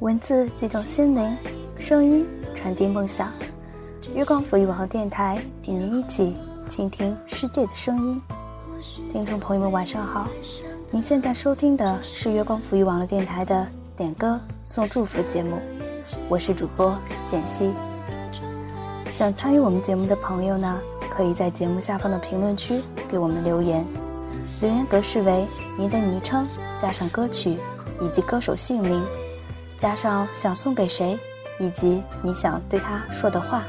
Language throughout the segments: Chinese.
文字激动心灵，声音传递梦想。月光抚育网络电台与您一起倾听世界的声音。听众朋友们，晚上好！您现在收听的是月光抚育网络电台的点歌送祝福节目，我是主播简溪。想参与我们节目的朋友呢，可以在节目下方的评论区给我们留言，留言格式为您的昵称加上歌曲以及歌手姓名，加上想送给谁以及你想对他说的话。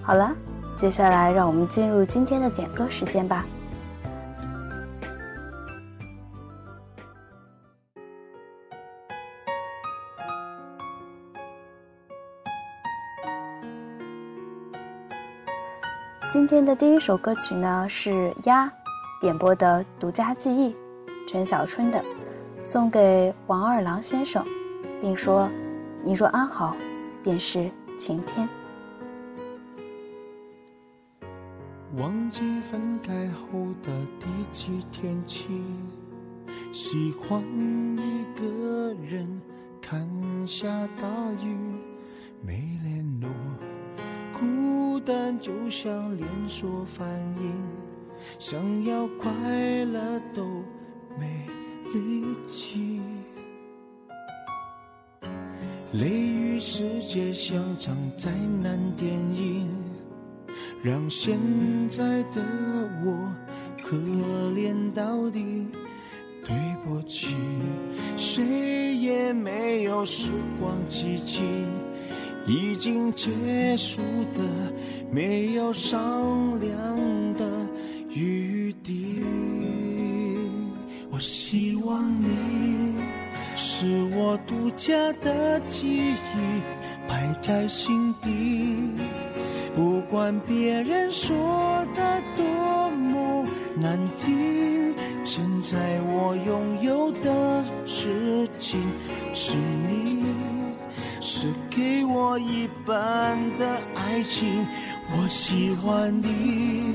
好了，接下来让我们进入今天的点歌时间吧。今天的第一首歌曲呢是鸭点播的《独家记忆》，陈小春的，送给王二郎先生，并说：“你若安好，便是晴天。”忘记分开后的第几天起，喜欢一个人看下大雨，没联络。孤单就像连锁反应，想要快乐都没力气。雷雨世界像场灾难电影，让现在的我可怜到底。对不起，谁也没有时光机器。已经结束的，没有商量的余地。我希望你是我独家的记忆，摆在心底。不管别人说的多么难听，现在我拥有的事情是你。是给我一半的爱情，我喜欢你，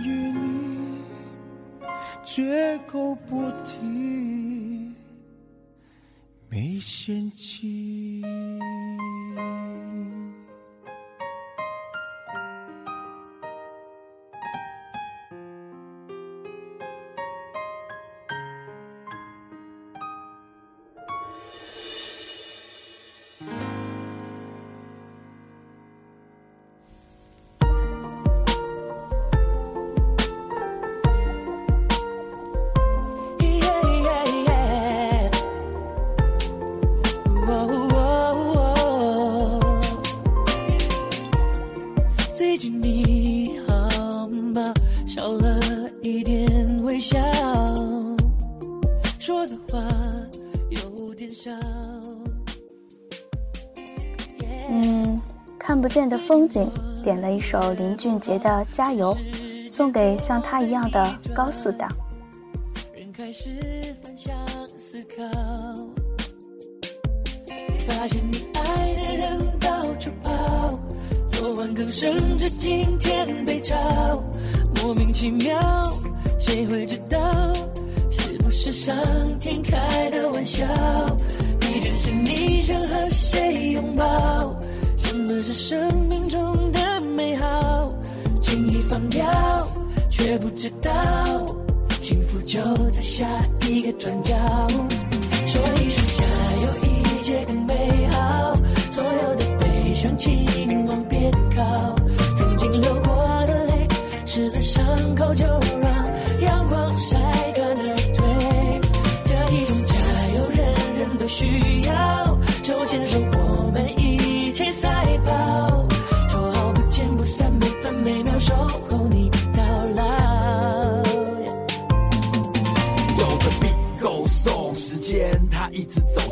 绝口不提，没嫌弃。嗯，看不见的风景，点了一首林俊杰的《加油》，送给像他一样的高四党。人开始反向思考发现你爱的人到处跑，昨晚刚升职，今天被炒，莫名其妙，谁会知道？是不是上天开的玩笑？你真是你想和谁拥抱？什么是生命中的美好？轻易放掉，却不知道幸福就在下一个转角。说一声加油，一切更美好。所有的悲伤，请往边靠。曾经流过的泪，湿了伤口，就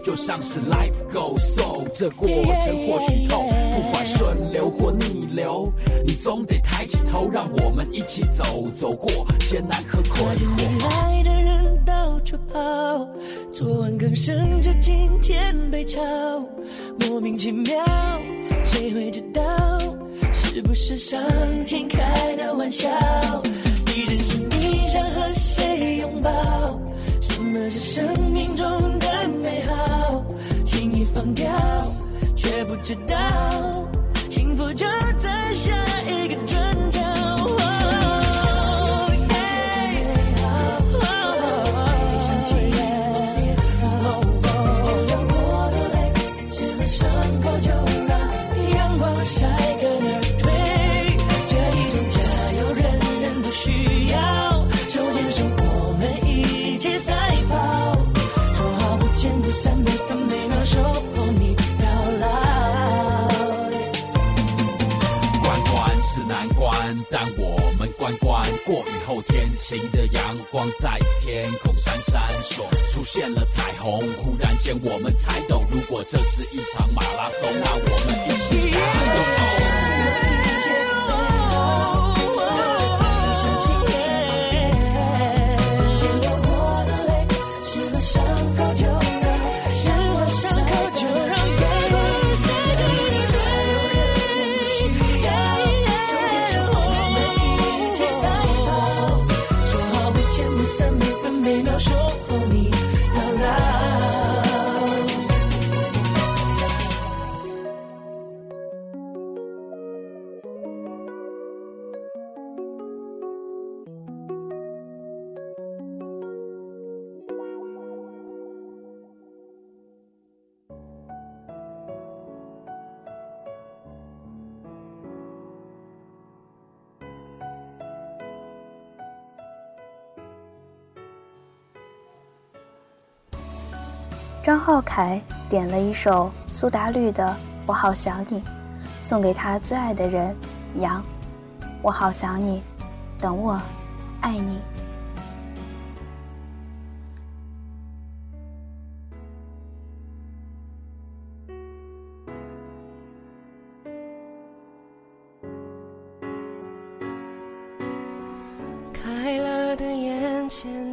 就像是 life goes on，。这过程或许痛，不管顺流或逆流，你总得抬起头，让我们一起走，走过艰难和困发现你。爱的人到处跑，昨晚刚升职，今天被炒，莫名其妙，谁会知道？是不是上天开的玩笑？你真是你想和谁拥抱？什么是生命中的美好？不知道幸福就在下过雨后，天晴的阳光在天空闪闪烁，出现了彩虹。忽然间，我们才懂，如果这是一场马拉松，那我们一起加油张浩凯点了一首苏打绿的《我好想你》，送给他最爱的人杨。我好想你，等我，爱你。快乐的眼前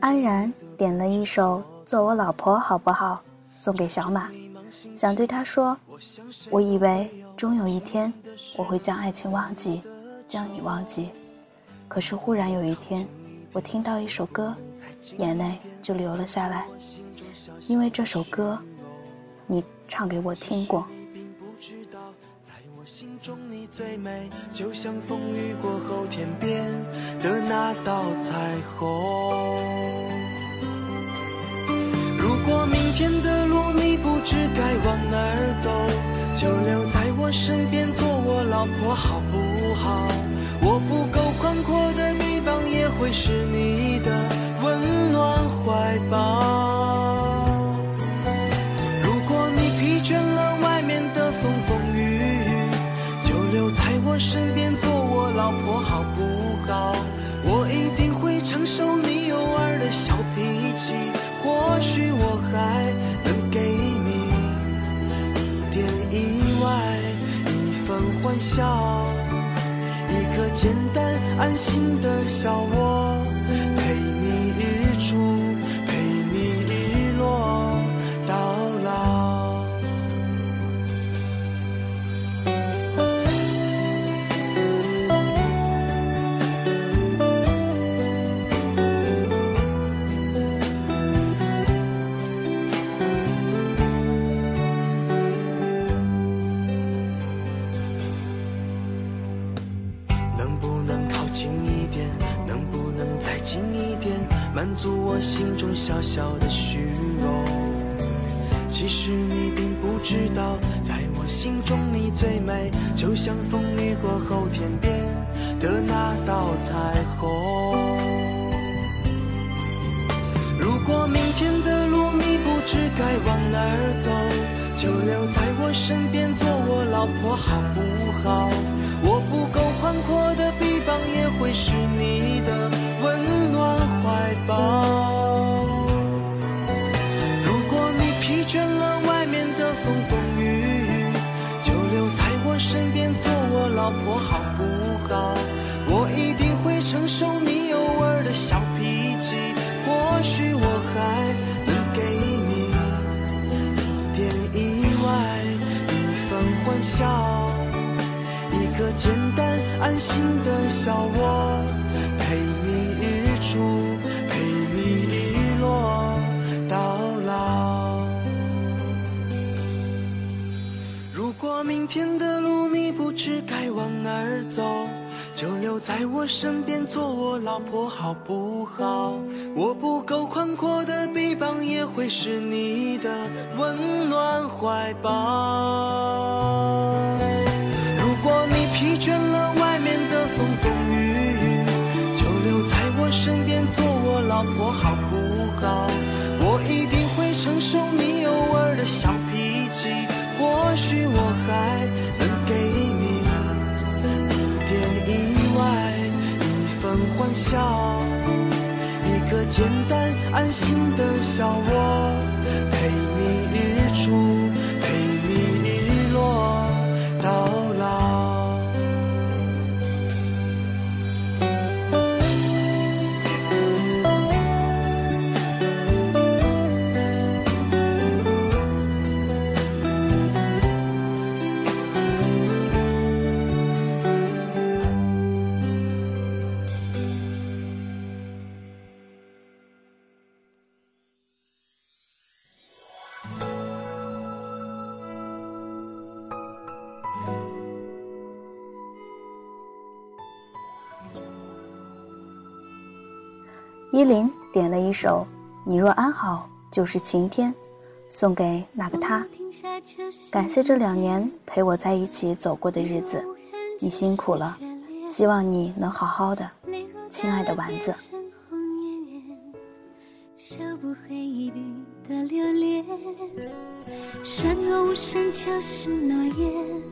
安然点了一首《做我老婆好不好》，送给小马，想对他说：我以为终有一天我会将爱情忘记，将你忘记，可是忽然有一天，我听到一首歌，眼泪就流了下来，因为这首歌，你唱给我听过。最美，就像风雨过后天边的那道彩虹。如果明天的路你不知该往哪儿走，就留在我身边做我老婆好不好？我不够宽阔的臂膀，也会是你的温暖怀抱。身边做我老婆好不好？我一定会承受你偶尔的小脾气，或许我还能给你一点意外，一份欢笑，一个简单安心的小窝，足我心中小小的虚荣。其实你并不知道，在我心中你最美，就像风雨过后天边的那道彩虹。如果明天的路你不知该往哪儿走，就留在我身边做我老婆好不好？我不够宽阔的臂膀，也会是你的怀抱。如果你疲倦了外面的风风雨雨，就留在我身边做我老婆好不好？我一定会承受你偶尔的小脾气，或许我还能给你一点意外，一份欢笑，一个简单安心的小窝，明天的路你不知该往哪儿走，就留在我身边做我老婆好不好？我不够宽阔的臂膀，也会是你的温暖怀抱。如果你疲倦了外面的风风雨雨，就留在我身边做我老婆好我还能给你一点意外一份欢笑一个简单安心的小窝陪你日林点了一首《你若安好就是晴天》，送给那个他。感谢这两年陪我在一起走过的日子，你辛苦了，希望你能好好的，亲爱的丸子。收不回一滴的留恋，山若无声就是诺言，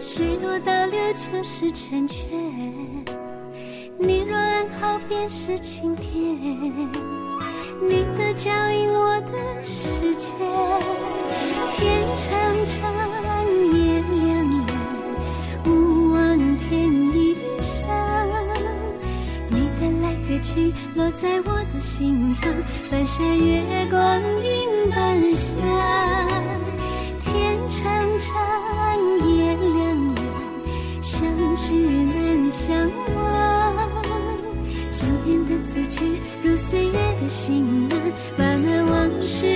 水若倒流就是成全。你若安好，便是晴天。你的脚印，我的世界。天长长，夜凉凉，勿忘添衣裳。你的来和去，落在我的心房，半山月光映半乡。天长长，夜凉凉，相聚难相。如岁月的行囊，把那往事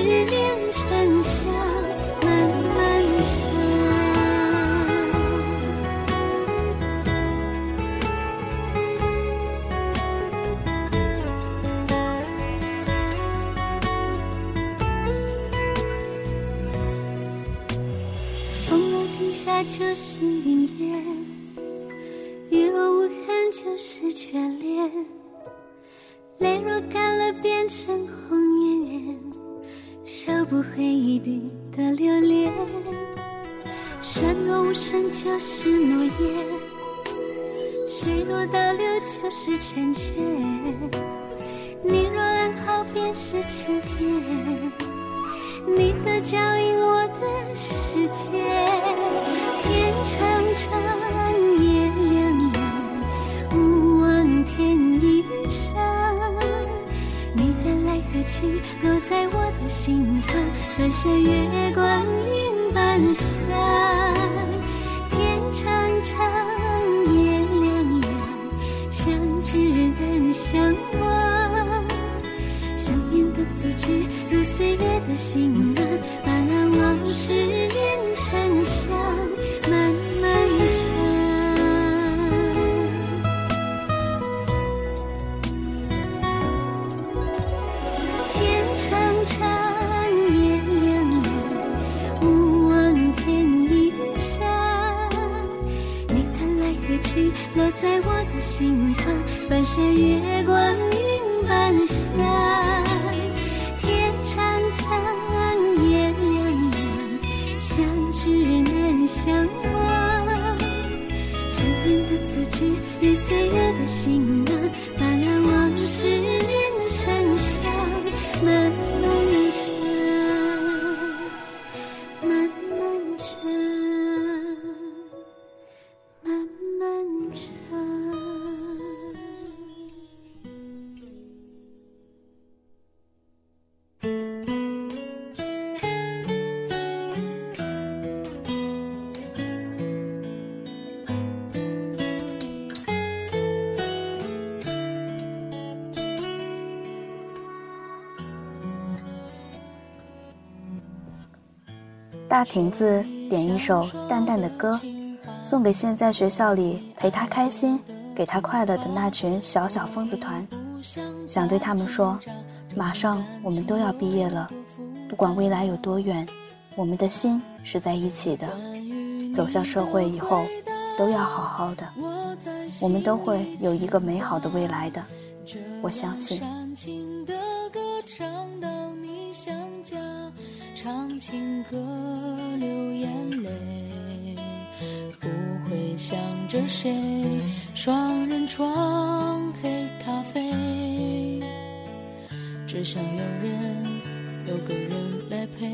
映大亭子点一首淡淡的歌，送给现在学校里陪他开心、给他快乐的那群小小疯子团。想对他们说，马上我们都要毕业了，不管未来有多远，我们的心是在一起的。走向社会以后，都要好好的，我们都会有一个美好的未来的，我相信。谁，双人床黑咖啡，只想有人有个人来陪。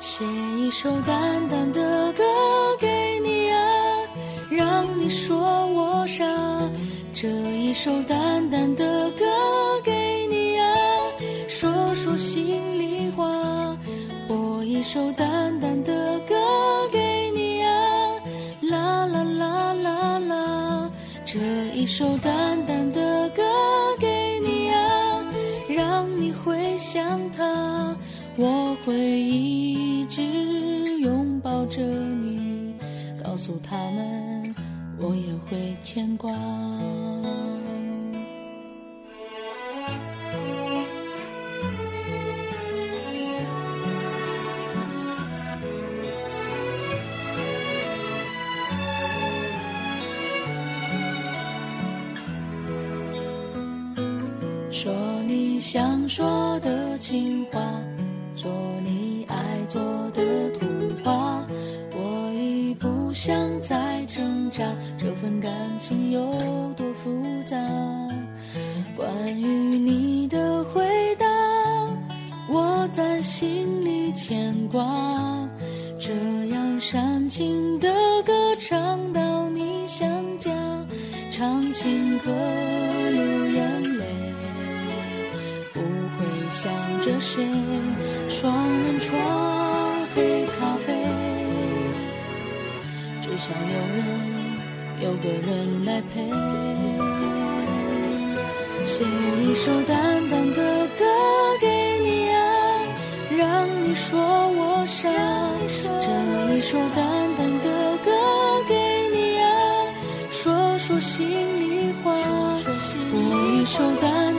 写一首淡淡的歌给你啊，让你说我傻。这一首淡首淡淡的歌给你啊，让你回想他。我会一直拥抱着你，告诉他们我也会牵挂。有个人来陪，写一首淡淡的歌给你啊，让你说我傻，这一首淡淡的歌给你啊，说说心里话，我一首淡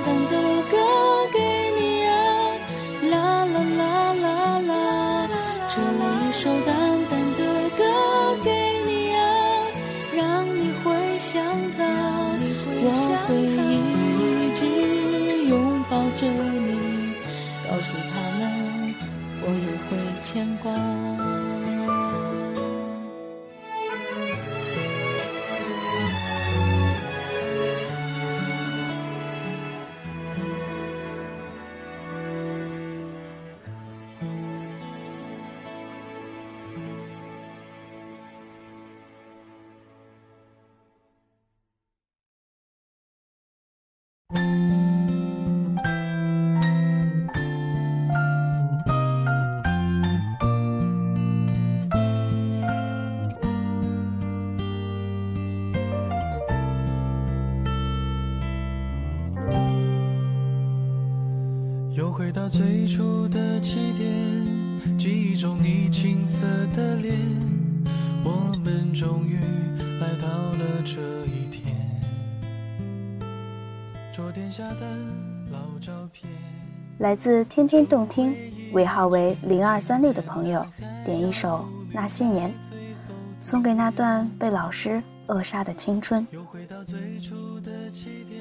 回到最初的起点，记忆中你青涩的脸，我们终于来到了这一天。桌垫下的老照片，来自天天动听，尾号为零二三六的朋友，点一首《那些年》，送给那段被老师扼杀的青春。又回到最初的起点，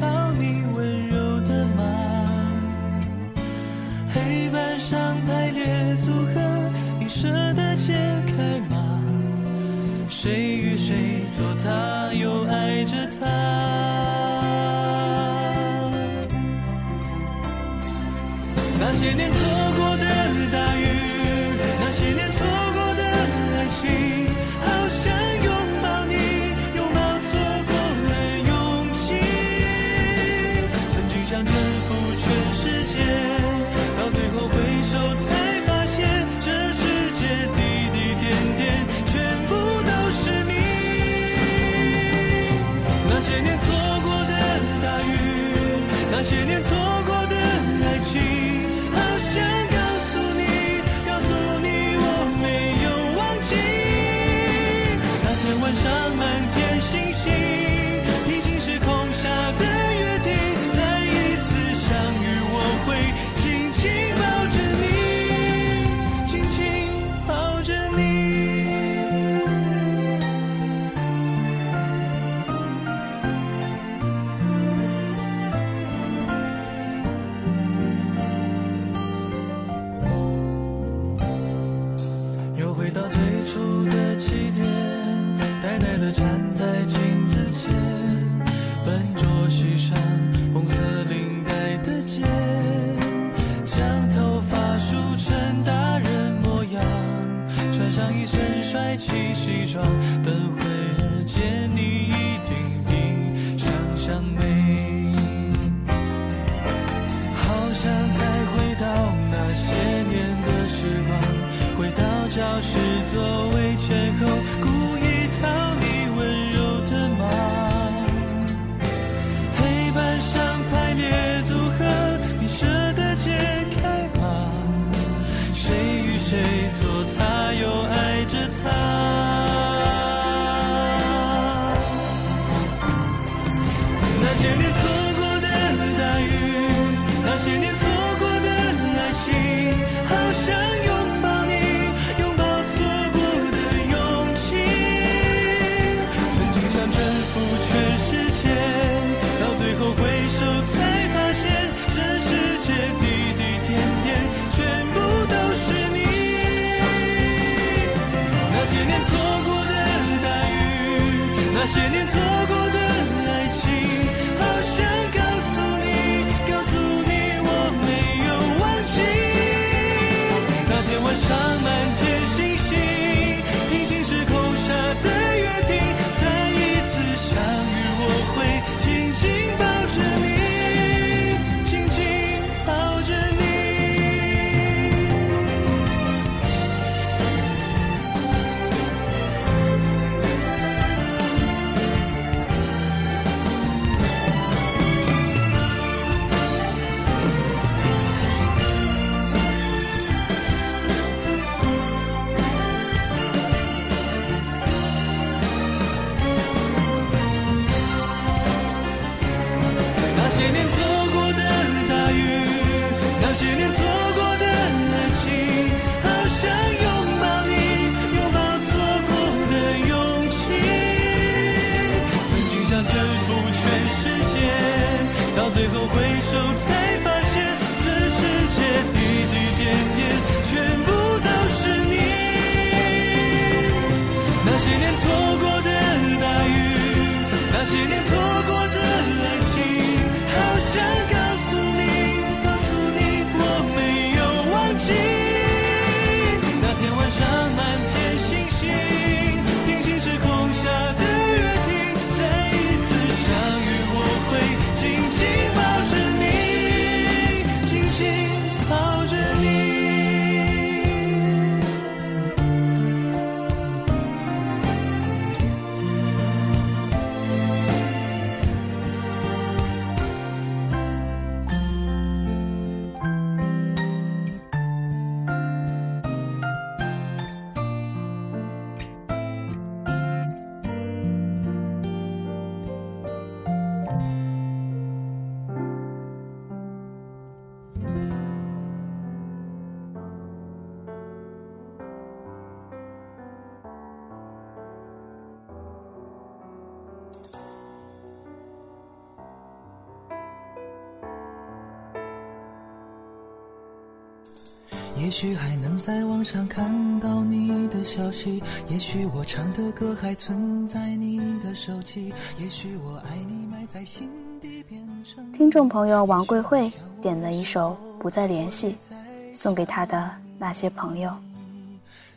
讨你温柔的马。黑板上排列组合，你舍得解开吗？谁与谁坐他，又爱着他？那些年错许还能在网上看到你的消息，也许我唱的歌还存在你的手机，也许我爱你埋在心底变成。听众朋友王桂慧点了一首《不再联系》，送给他的那些朋友。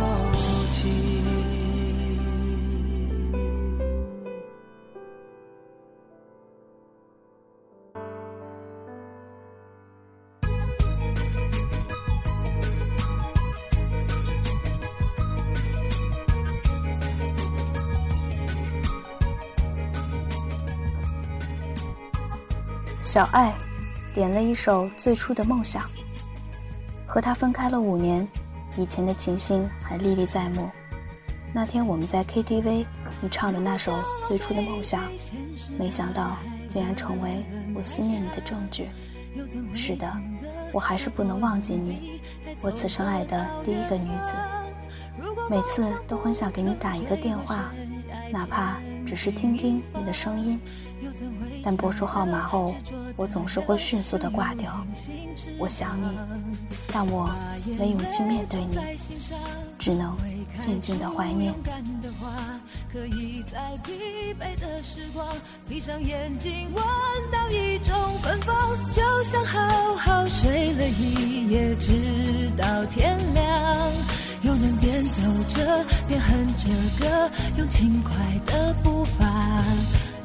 小爱点了一首《最初的梦想》。和他分开了五年，以前的情形还历历在目。那天我们在 KTV，你唱的那首《最初的梦想》，没想到竟然成为我思念你的证据。是的，我还是不能忘记你，我此生爱的第一个女子。每次都很想给你打一个电话，哪怕只是听听你的声音。但拨出号码后，我总是会迅速的挂掉。我想你，但我没勇气面对你，只能静静的怀念。可以在疲惫的时光，闭上眼睛，闻到一种芬芳，就像好好睡了一夜，直到天亮。又能边走着边哼着歌，用轻快的步伐。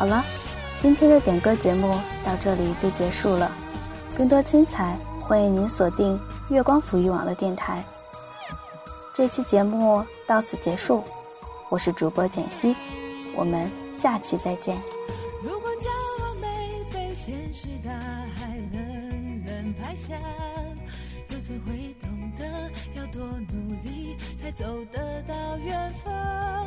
好了，今天的点歌节目到这里就结束了。更多精彩，欢迎您锁定月光抚育网络电台。这期节目到此结束，我是主播简溪，我们下期再见。如果骄傲没被现实大海冷冷拍下，又怎会懂得要多努力才走得到远方？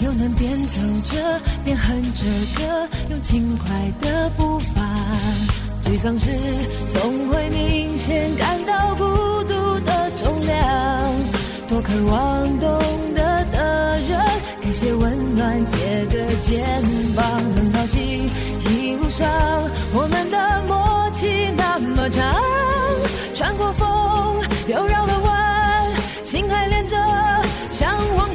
又能边走着边哼着歌，用轻快的步伐。沮丧时，总会明显感到孤独的重量。多渴望懂得的人，给些温暖，借个肩膀。很高兴一路上我们的默契那么长，穿过风又绕了弯，心还连着，像往